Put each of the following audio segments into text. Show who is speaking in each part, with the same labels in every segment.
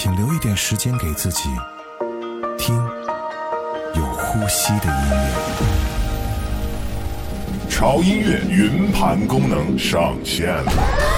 Speaker 1: 请留一点时间给自己，听有呼吸的音乐。
Speaker 2: 潮音乐云盘功能上线了。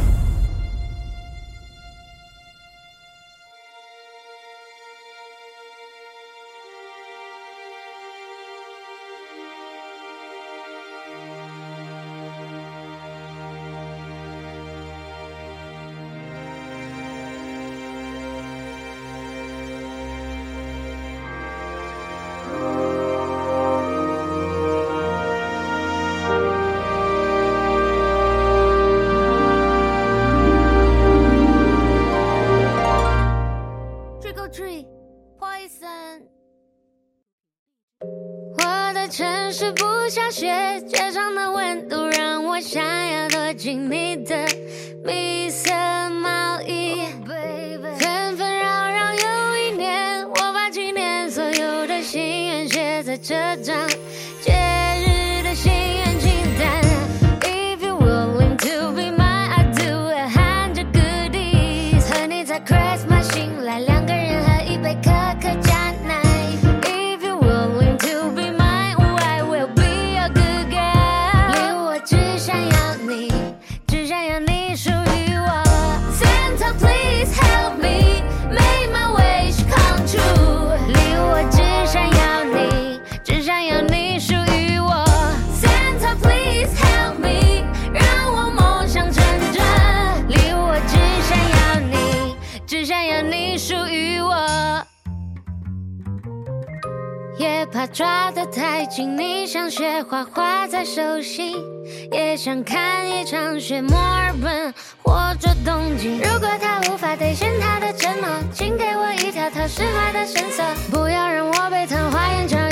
Speaker 3: 在这张抓得太紧，你像雪花画在手心，也想看一场雪，墨尔本或者东京。如果他无法兑现他的承诺，请给我一条条释怀的绳索，不要让我被昙花一场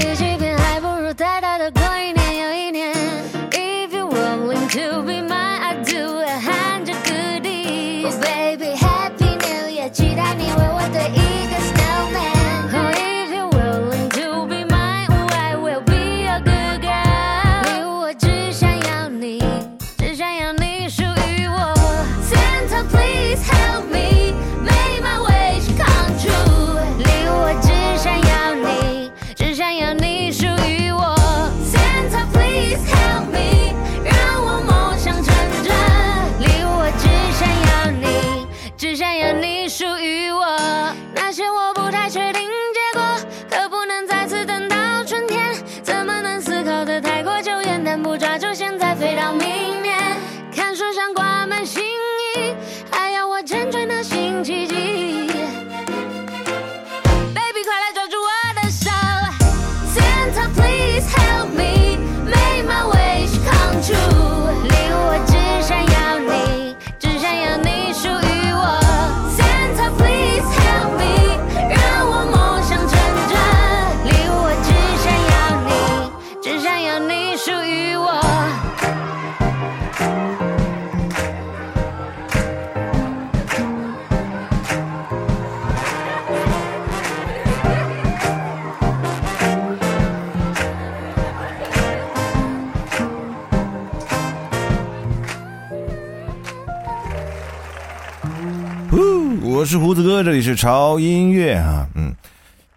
Speaker 3: 我
Speaker 4: 是胡子哥，这里是潮音乐啊。嗯，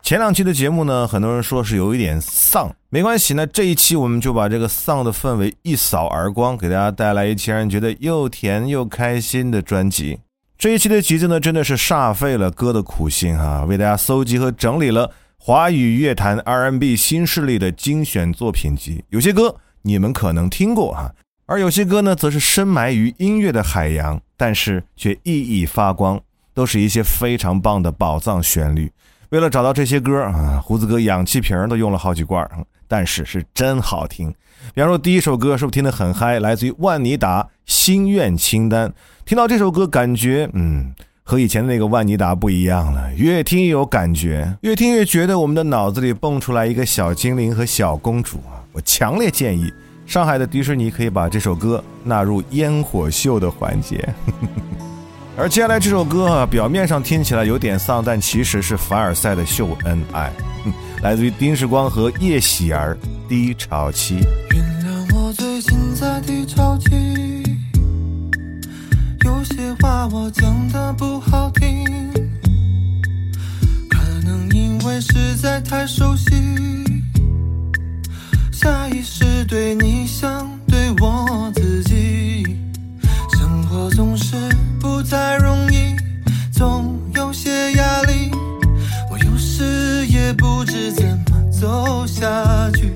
Speaker 4: 前两期的节目呢，很多人说是有一点丧，没关系，那这一期我们就把这个丧的氛围一扫而光，给大家带来一期让人觉得又甜又开心的专辑。这一期的集子呢，真的是煞费了哥的苦心哈，为大家搜集和整理了华语乐坛 R&B 新势力的精选作品集。有些歌你们可能听过哈，而有些歌呢，则是深埋于音乐的海洋，但是却熠熠发光。都是一些非常棒的宝藏旋律。为了找到这些歌啊，胡子哥氧气瓶都用了好几罐，但是是真好听。比方说第一首歌是不是听得很嗨？来自于万妮达《心愿清单》。听到这首歌，感觉嗯，和以前的那个万妮达不一样了。越听越有感觉，越听越觉得我们的脑子里蹦出来一个小精灵和小公主啊！我强烈建议上海的迪士尼可以把这首歌纳入烟火秀的环节。而接下来这首歌啊，表面上听起来有点丧，但其实是凡尔赛的秀恩爱，来自于丁世光和叶喜儿《低潮期》。
Speaker 5: 原谅我最近在低潮期，有些话我讲的不好听，可能因为实在太熟悉，下意识对你像对我自己，太容易，总有些压力，我有时也不知怎么走下去。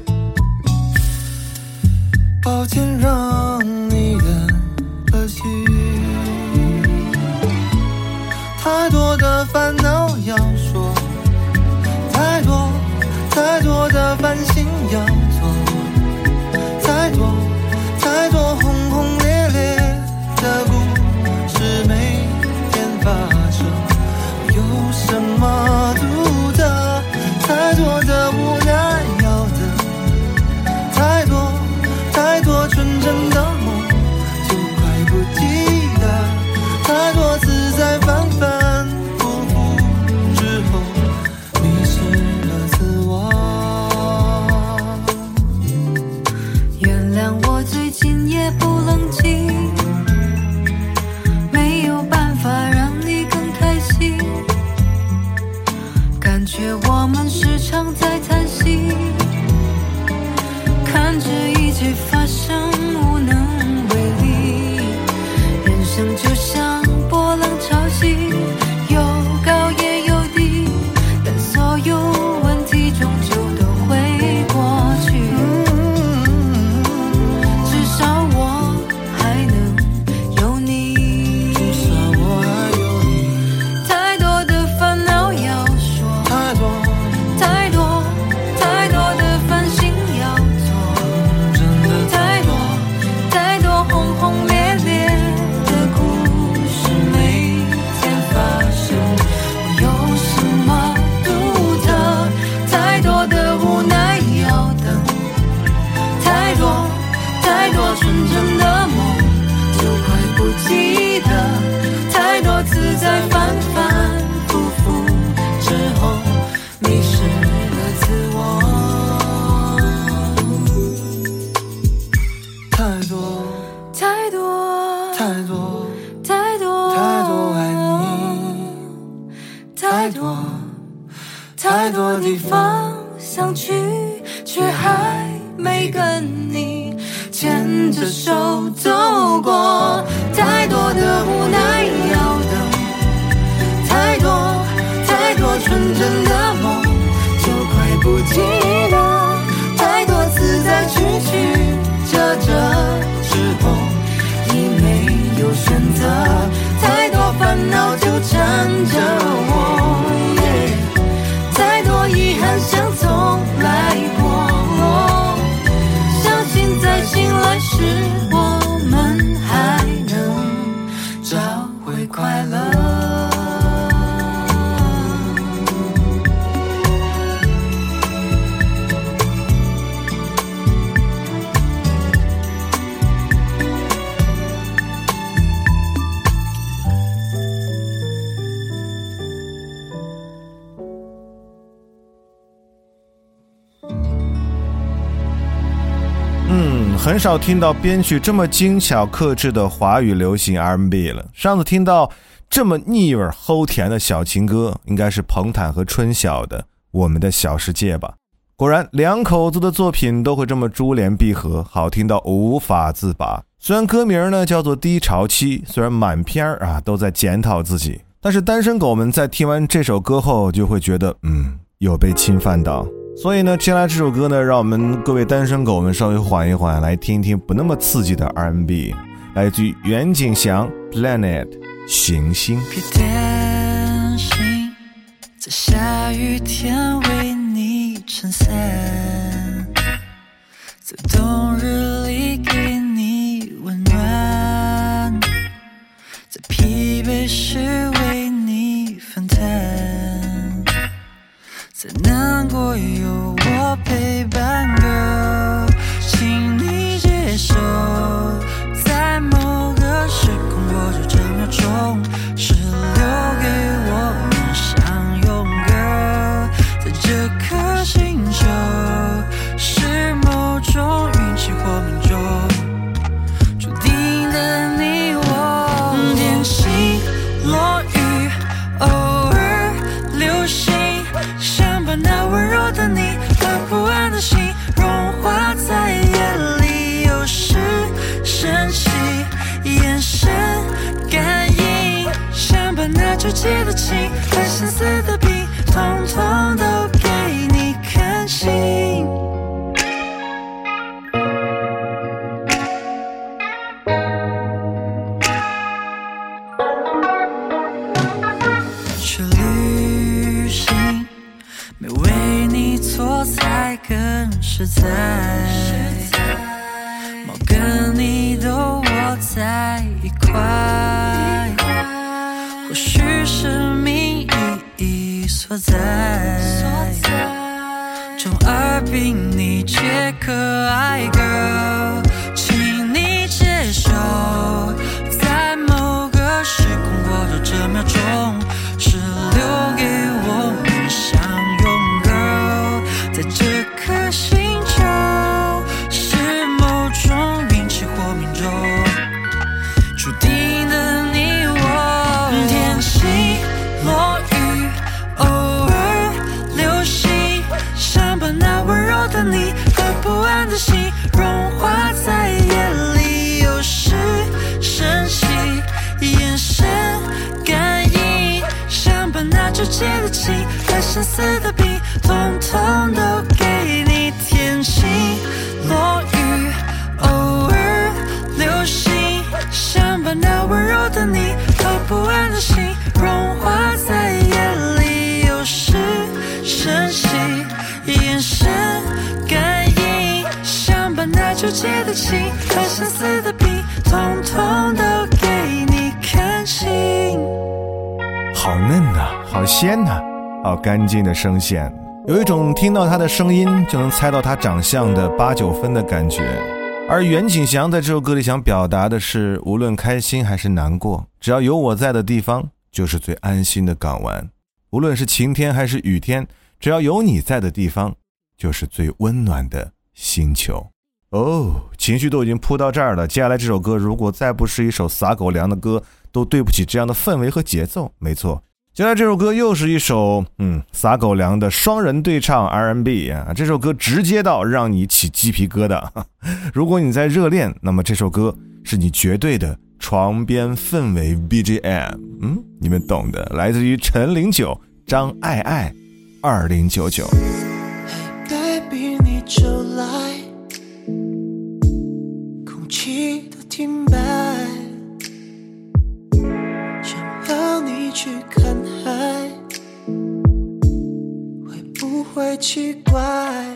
Speaker 5: 抱歉让你等了心，太多的烦恼要说，太多太多的烦心
Speaker 4: 很少听到编曲这么精巧克制的华语流行 R&B 了。上次听到这么腻味齁甜的小情歌，应该是彭坦和春晓的《我们的小世界》吧。果然，两口子的作品都会这么珠联璧合，好听到无法自拔。虽然歌名呢叫做《低潮期》，虽然满篇啊都在检讨自己，但是单身狗们在听完这首歌后就会觉得，嗯，有被侵犯到。所以呢，接下来这首歌呢，让我们各位单身狗们稍微缓一缓，来听一听不那么刺激的 R&B，来自于袁景祥《Planet》行星。
Speaker 6: 别担心，在下雨天为你撑伞，更实在。猫跟你都窝在一块，或许是命意义所在。中二病你皆可爱，girl，请你接受，心融化在夜里，有时生气，眼神感应，想把那纠结的情和相思的病，统统都给你。天晴落纠结的情和相思的病，统统都给你看清。
Speaker 4: 好嫩呐、好鲜呐、好干净的声线，有一种听到他的声音就能猜到他长相的八九分的感觉。而袁景祥在这首歌里想表达的是，无论开心还是难过，只要有我在的地方，就是最安心的港湾；无论是晴天还是雨天，只要有你在的地方，就是最温暖的星球。哦，情绪都已经扑到这儿了，接下来这首歌如果再不是一首撒狗粮的歌，都对不起这样的氛围和节奏。没错，接下来这首歌又是一首嗯撒狗粮的双人对唱 R&B 啊，这首歌直接到让你起鸡皮疙瘩。如果你在热恋，那么这首歌是你绝对的床边氛围 BGM。嗯，你们懂的，来自于陈零九、张爱爱，二零九九。
Speaker 7: baby，你停摆，想要你去看海，会不会奇怪？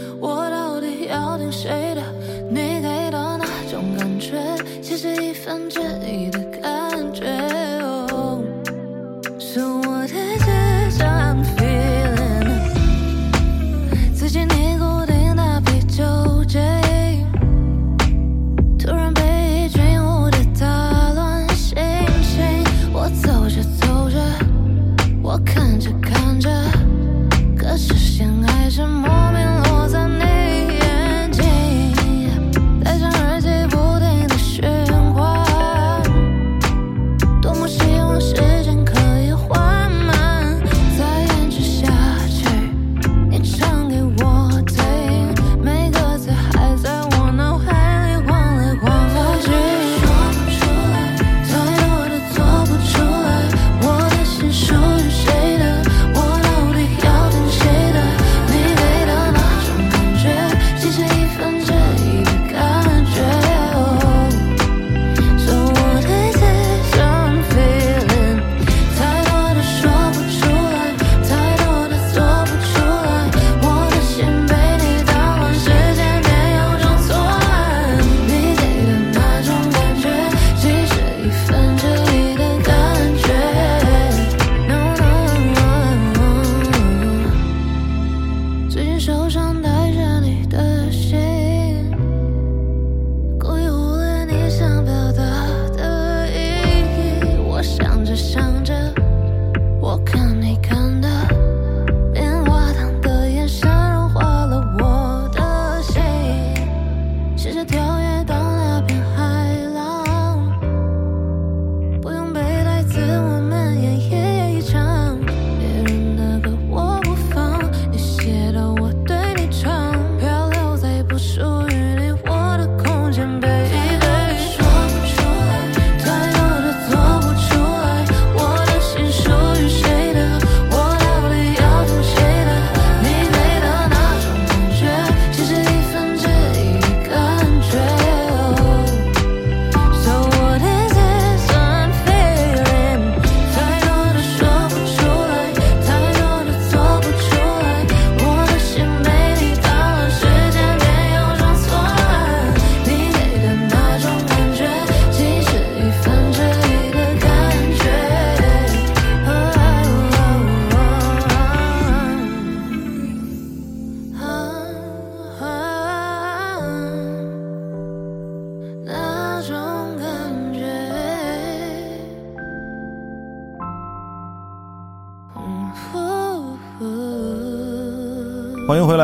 Speaker 8: 到底谁的？你给的那种感觉，其实一分之一的。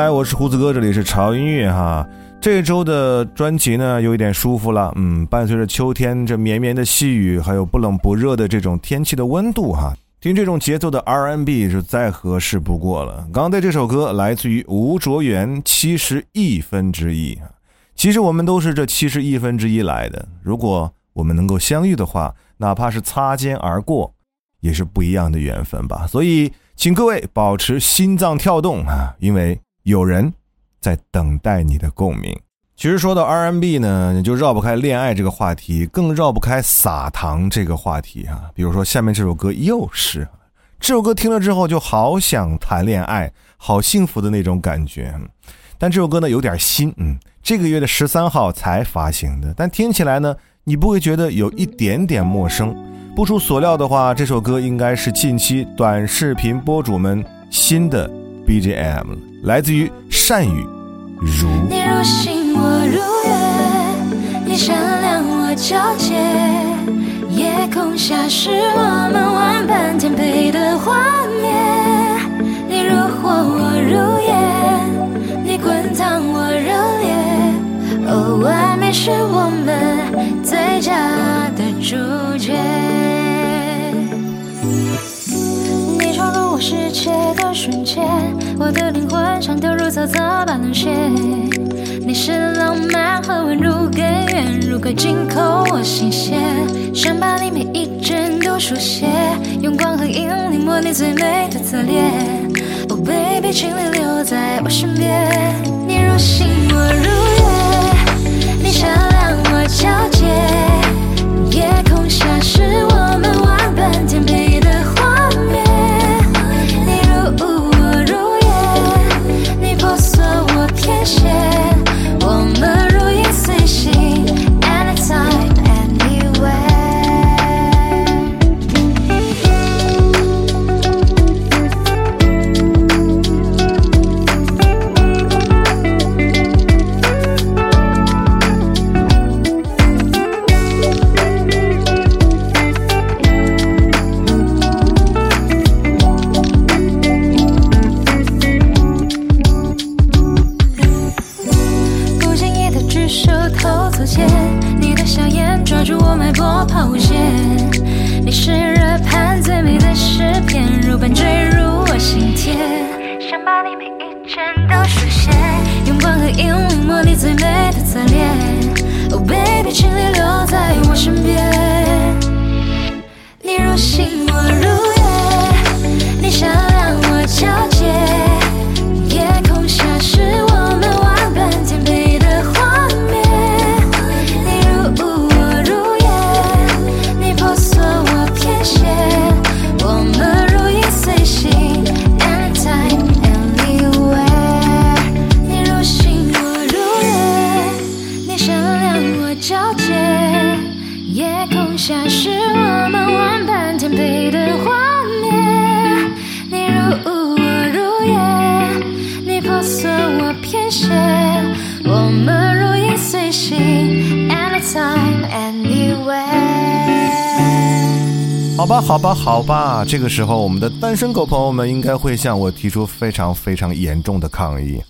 Speaker 4: 我是胡子哥，这里是潮音乐哈。这周的专辑呢，有一点舒服了，嗯，伴随着秋天这绵绵的细雨，还有不冷不热的这种天气的温度哈，听这种节奏的 R&B 是再合适不过了。刚才这首歌来自于吴卓源，七十亿分之一其实我们都是这七十亿分之一来的，如果我们能够相遇的话，哪怕是擦肩而过，也是不一样的缘分吧。所以。请各位保持心脏跳动啊，因为有人在等待你的共鸣。其实说到 RMB 呢，你就绕不开恋爱这个话题，更绕不开撒糖这个话题啊。比如说下面这首歌又是，这首歌听了之后就好想谈恋爱，好幸福的那种感觉。但这首歌呢有点新，嗯，这个月的十三号才发行的，但听起来呢，你不会觉得有一点点陌生。不出所料的话，这首歌应该是近期短视频博主们新的 BGM，来自于善宇如。
Speaker 9: 你如星，我如月；你闪亮，我皎洁。夜空下是我们万般天配的画面。你如火，我如烟；你滚烫，我热烈。哦，完美是我们最佳的主角。世界的瞬间，我的灵魂像掉入草草般冷血。你是浪漫和温柔根源，入口进口我心弦，想把你每一帧都书写，用光和影临摹你最美的侧脸。Oh baby，请你留在我身边。你如星，我如月，你闪亮，我皎洁。夜空下是映红你最美的侧脸 oh baby 请你留在我身
Speaker 4: 边。你如星我如吧，好吧，好吧。这个时候，我们的单身狗朋友们应该会向我提出非常非常严重的抗议。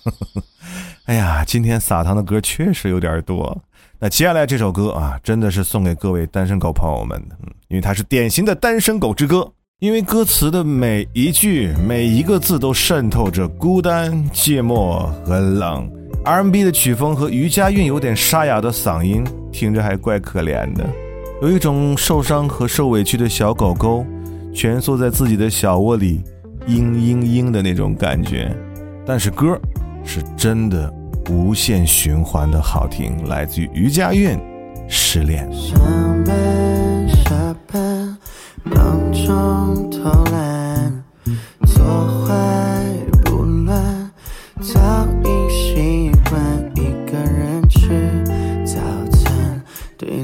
Speaker 4: 哎呀，今天撒糖的歌确实有点多。那接下来这首歌啊，真的是送给各位单身狗朋友们的，因为它是典型的单身狗之歌。因为歌词的每一句、每一个字都渗透着孤单、寂寞和冷。R&B 的曲风和余佳韵有点沙哑的嗓音，听着还怪可怜的。有一种受伤和受委屈的小狗狗，蜷缩在自己的小窝里，嘤嘤嘤的那种感觉。但是歌是真的无限循环的好听，来自于余佳韵，《失恋》。
Speaker 10: 上班下班，忙中偷懒，做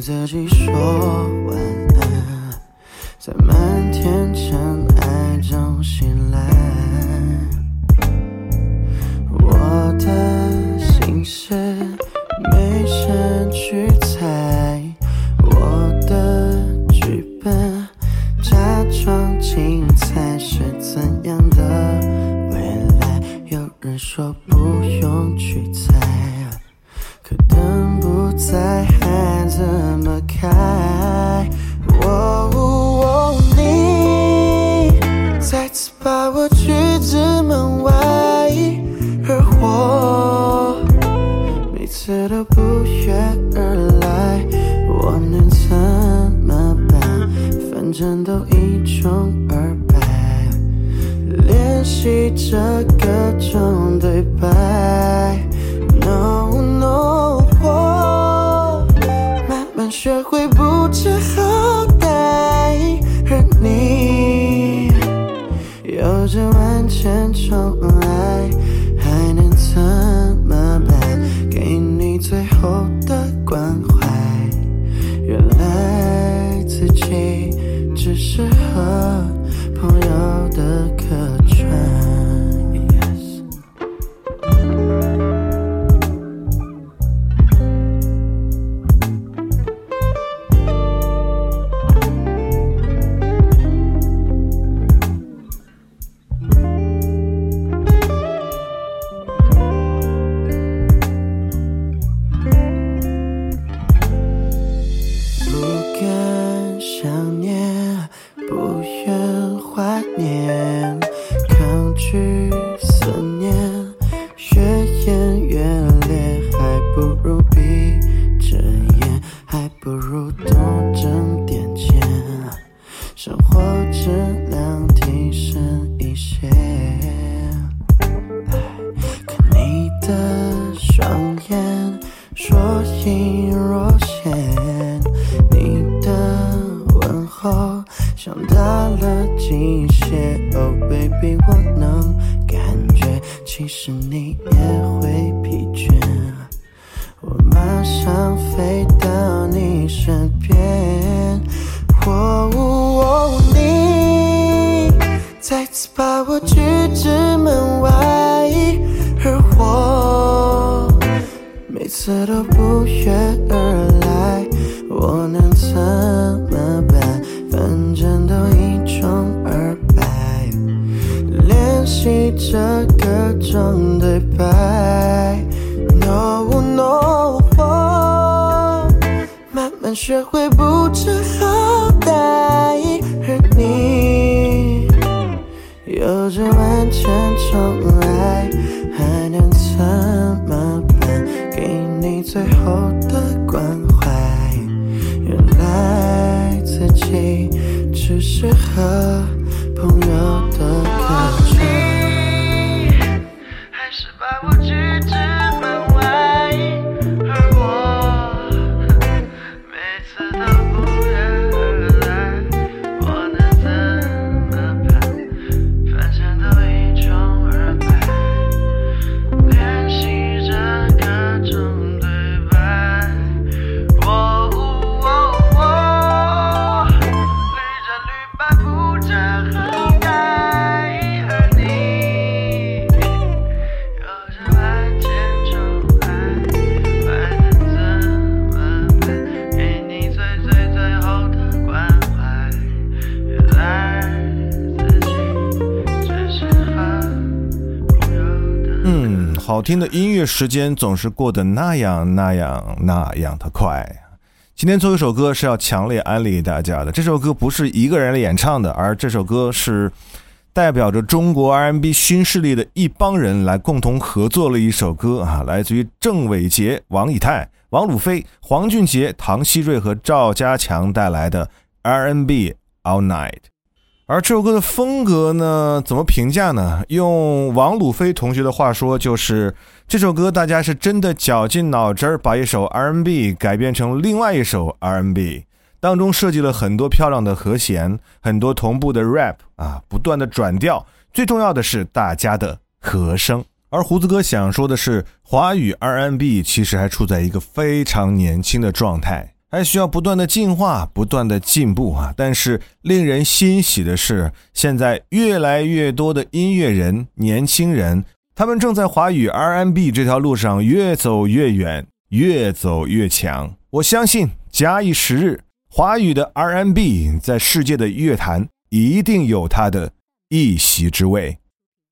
Speaker 10: 自己说晚安。在漫天尘
Speaker 11: 习着各种对白。No No，我慢慢学会不知好歹，而你有着万千宠爱，还能怎么办？给你最后的关怀，原来自己只适合
Speaker 4: 听的音乐时间总是过得那样那样那样的快。今天最后一首歌是要强烈安利给大家的，这首歌不是一个人来演唱的，而这首歌是代表着中国 R&B 新势力的一帮人来共同合作了一首歌啊，来自于郑伟杰、王以太、王鲁飞、黄俊杰、唐希瑞和赵家强带来的 R&B All Night。而这首歌的风格呢，怎么评价呢？用王鲁飞同学的话说，就是这首歌大家是真的绞尽脑汁儿，把一首 R&B 改编成另外一首 R&B，当中设计了很多漂亮的和弦，很多同步的 rap 啊，不断的转调，最重要的是大家的和声。而胡子哥想说的是，华语 R&B 其实还处在一个非常年轻的状态。还需要不断的进化，不断的进步啊！但是令人欣喜的是，现在越来越多的音乐人、年轻人，他们正在华语 R&B 这条路上越走越远，越走越强。我相信，假以时日，华语的 R&B 在世界的乐坛一定有它的一席之位。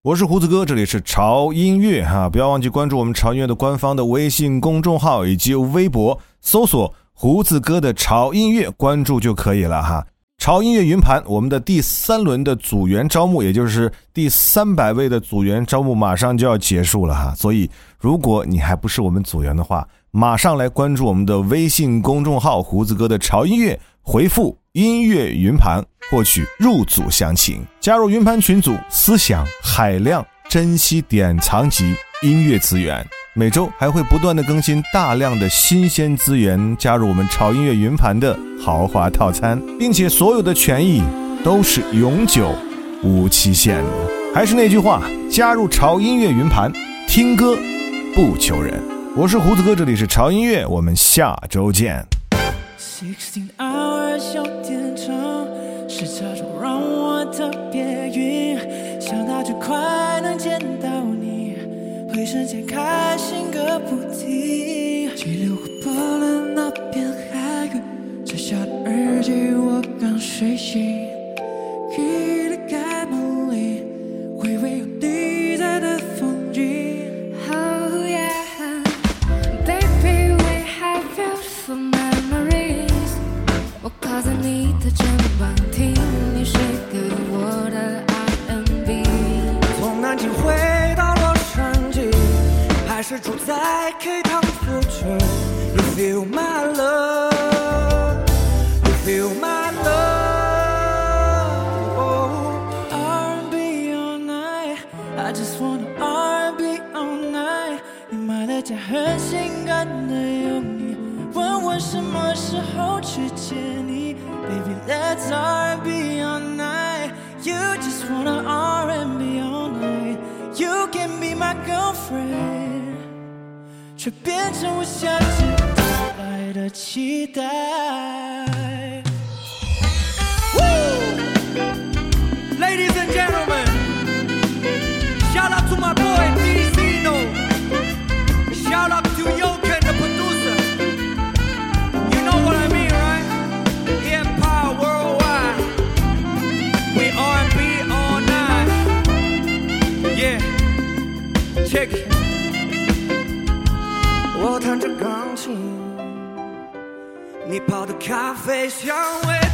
Speaker 4: 我是胡子哥，这里是潮音乐哈，不要忘记关注我们潮音乐的官方的微信公众号以及微博，搜索。胡子哥的潮音乐关注就可以了哈。潮音乐云盘，我们的第三轮的组员招募，也就是第三百位的组员招募，马上就要结束了哈。所以，如果你还不是我们组员的话，马上来关注我们的微信公众号“胡子哥的潮音乐”，回复“音乐云盘”获取入组详情，加入云盘群组，思想海量，珍惜典藏级音乐资源。每周还会不断的更新大量的新鲜资源，加入我们潮音乐云盘的豪华套餐，并且所有的权益都是永久、无期限的。还是那句话，加入潮音乐云盘，听歌不求人。我是胡子哥，这里是潮音乐，我们下周见。
Speaker 12: Sixteen hours 有点长，时差中让我特别晕，想到就快，会瞬间开心个不停。激流划破了那片海域，摘下的耳机我刚睡醒，你泡的咖啡香味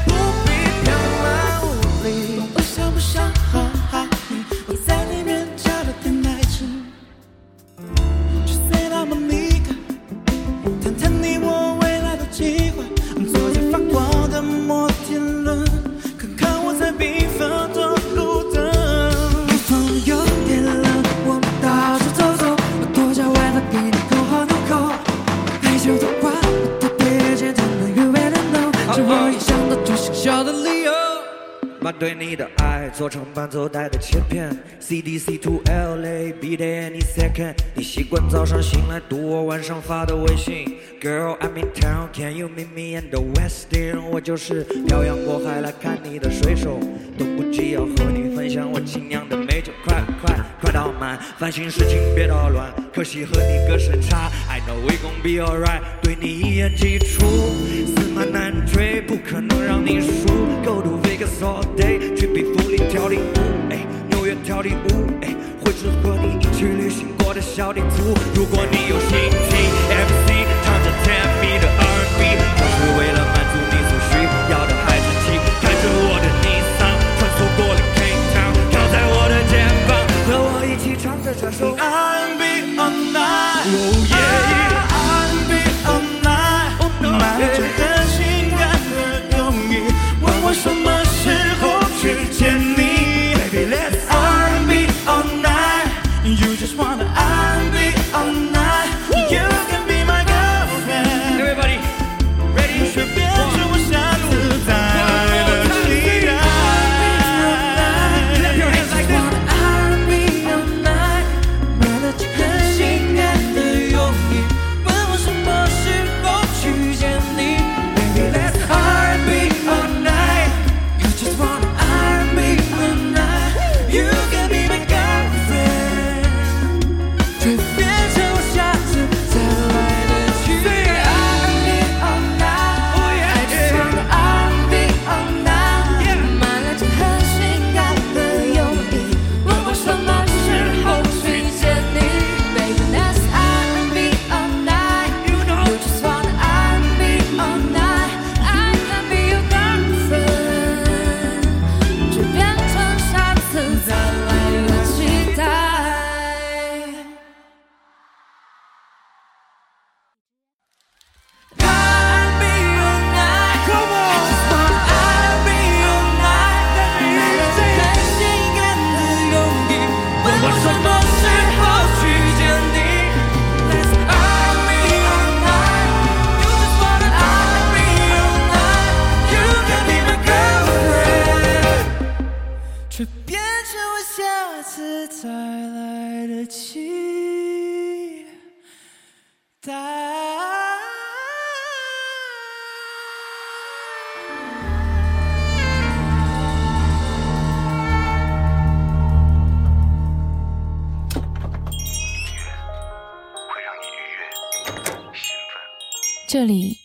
Speaker 12: ，CDC to LA be there any second。你习惯早上醒来读我晚上发的微信，Girl I'm in town can you meet me in the West End？我就是漂洋过海来看你的水手，都不急要和你分享我精酿的美酒，快快快倒满，烦心事情别捣乱，可惜和你隔时差，I know we gon' be alright，对你一言既出，驷马难追，不可能让你输，Go to Vegas all day，去比弗利跳领舞，哎，纽约跳领舞，哎，绘制和你一起旅行过的小地图，如果你有心情这变成我下次再来得及。
Speaker 13: 这里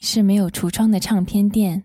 Speaker 13: 是没有橱窗的唱片店。